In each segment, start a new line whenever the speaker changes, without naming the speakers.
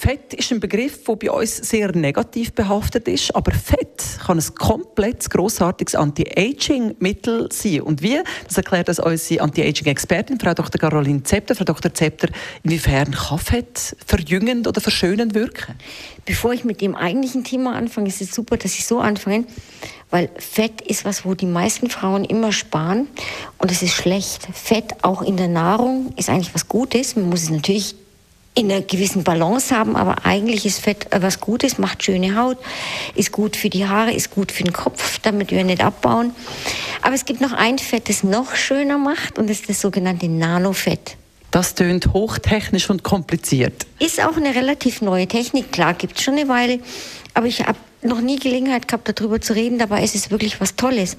Fett ist ein Begriff, der bei uns sehr negativ behaftet ist, aber Fett kann ein komplett grossartiges Anti-Aging-Mittel sein. Und wie? Das erklärt uns unsere Anti-Aging-Expertin, Frau Dr. Caroline Zepter. Frau Dr. Zepter, inwiefern kann Fett verjüngend oder verschönend wirken?
Bevor ich mit dem eigentlichen Thema anfange, ist es super, dass ich so anfange, weil Fett ist was, wo die meisten Frauen immer sparen und es ist schlecht. Fett auch in der Nahrung ist eigentlich was Gutes. Man muss es natürlich in einer gewissen Balance haben, aber eigentlich ist Fett was Gutes, macht schöne Haut, ist gut für die Haare, ist gut für den Kopf, damit wir nicht abbauen. Aber es gibt noch ein Fett, das noch schöner macht und das ist das sogenannte Nanofett.
Das tönt hochtechnisch und kompliziert.
Ist auch eine relativ neue Technik, klar, gibt es schon eine Weile, aber ich habe noch nie Gelegenheit gehabt, darüber zu reden, dabei ist es wirklich was Tolles.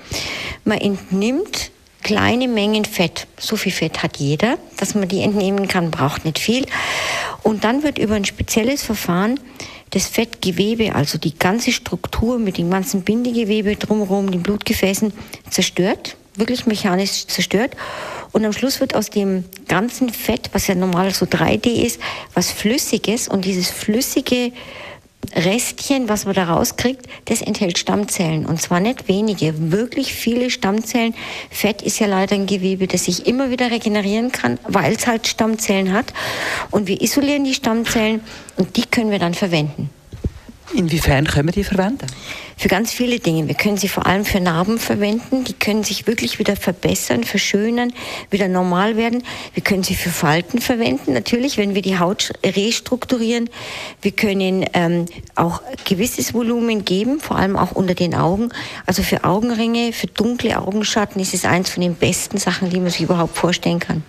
Man entnimmt kleine Mengen Fett. So viel Fett hat jeder, dass man die entnehmen kann, braucht nicht viel. Und dann wird über ein spezielles Verfahren das Fettgewebe, also die ganze Struktur mit dem ganzen Bindegewebe drumherum, den Blutgefäßen, zerstört, wirklich mechanisch zerstört. Und am Schluss wird aus dem ganzen Fett, was ja normal so 3D ist, was Flüssiges. Und dieses flüssige Restchen, was man da rauskriegt, das enthält Stammzellen. Und zwar nicht wenige, wirklich viele Stammzellen. Fett ist ja leider ein Gewebe, das sich immer wieder regenerieren kann, weil es halt Stammzellen hat. Und wir isolieren die Stammzellen und die können wir dann verwenden.
Inwiefern können wir die verwenden?
Für ganz viele Dinge. Wir können sie vor allem für Narben verwenden. Die können sich wirklich wieder verbessern, verschönern, wieder normal werden. Wir können sie für Falten verwenden, natürlich, wenn wir die Haut restrukturieren. Wir können ähm, auch gewisses Volumen geben, vor allem auch unter den Augen. Also für Augenringe, für dunkle Augenschatten ist es eins von den besten Sachen, die man sich überhaupt vorstellen kann.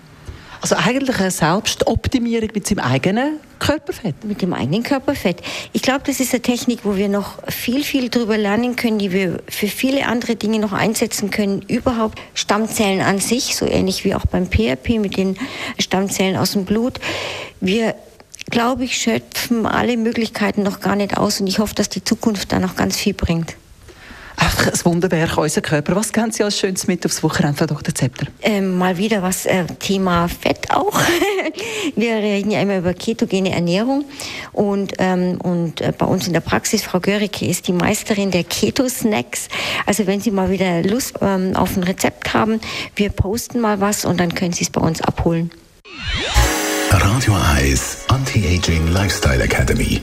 Also eigentlich eine Selbstoptimierung mit seinem eigenen Körperfett?
Mit dem eigenen Körperfett. Ich glaube, das ist eine Technik, wo wir noch viel, viel darüber lernen können, die wir für viele andere Dinge noch einsetzen können. Überhaupt Stammzellen an sich, so ähnlich wie auch beim PRP mit den Stammzellen aus dem Blut. Wir glaube ich, schöpfen alle Möglichkeiten noch gar nicht aus und ich hoffe, dass die Zukunft da noch ganz viel bringt
einfach ein Wunderwerk, unser Körper. Was kennen Sie als Schönes mit aufs Wochenende, Frau Dr. Zepter?
Ähm, mal wieder was äh, Thema Fett auch. Wir reden ja immer über ketogene Ernährung und, ähm, und äh, bei uns in der Praxis, Frau Göricke ist die Meisterin der Keto-Snacks. Also wenn Sie mal wieder Lust ähm, auf ein Rezept haben, wir posten mal was und dann können Sie es bei uns abholen.
Radio Eyes Anti-Aging Lifestyle Academy.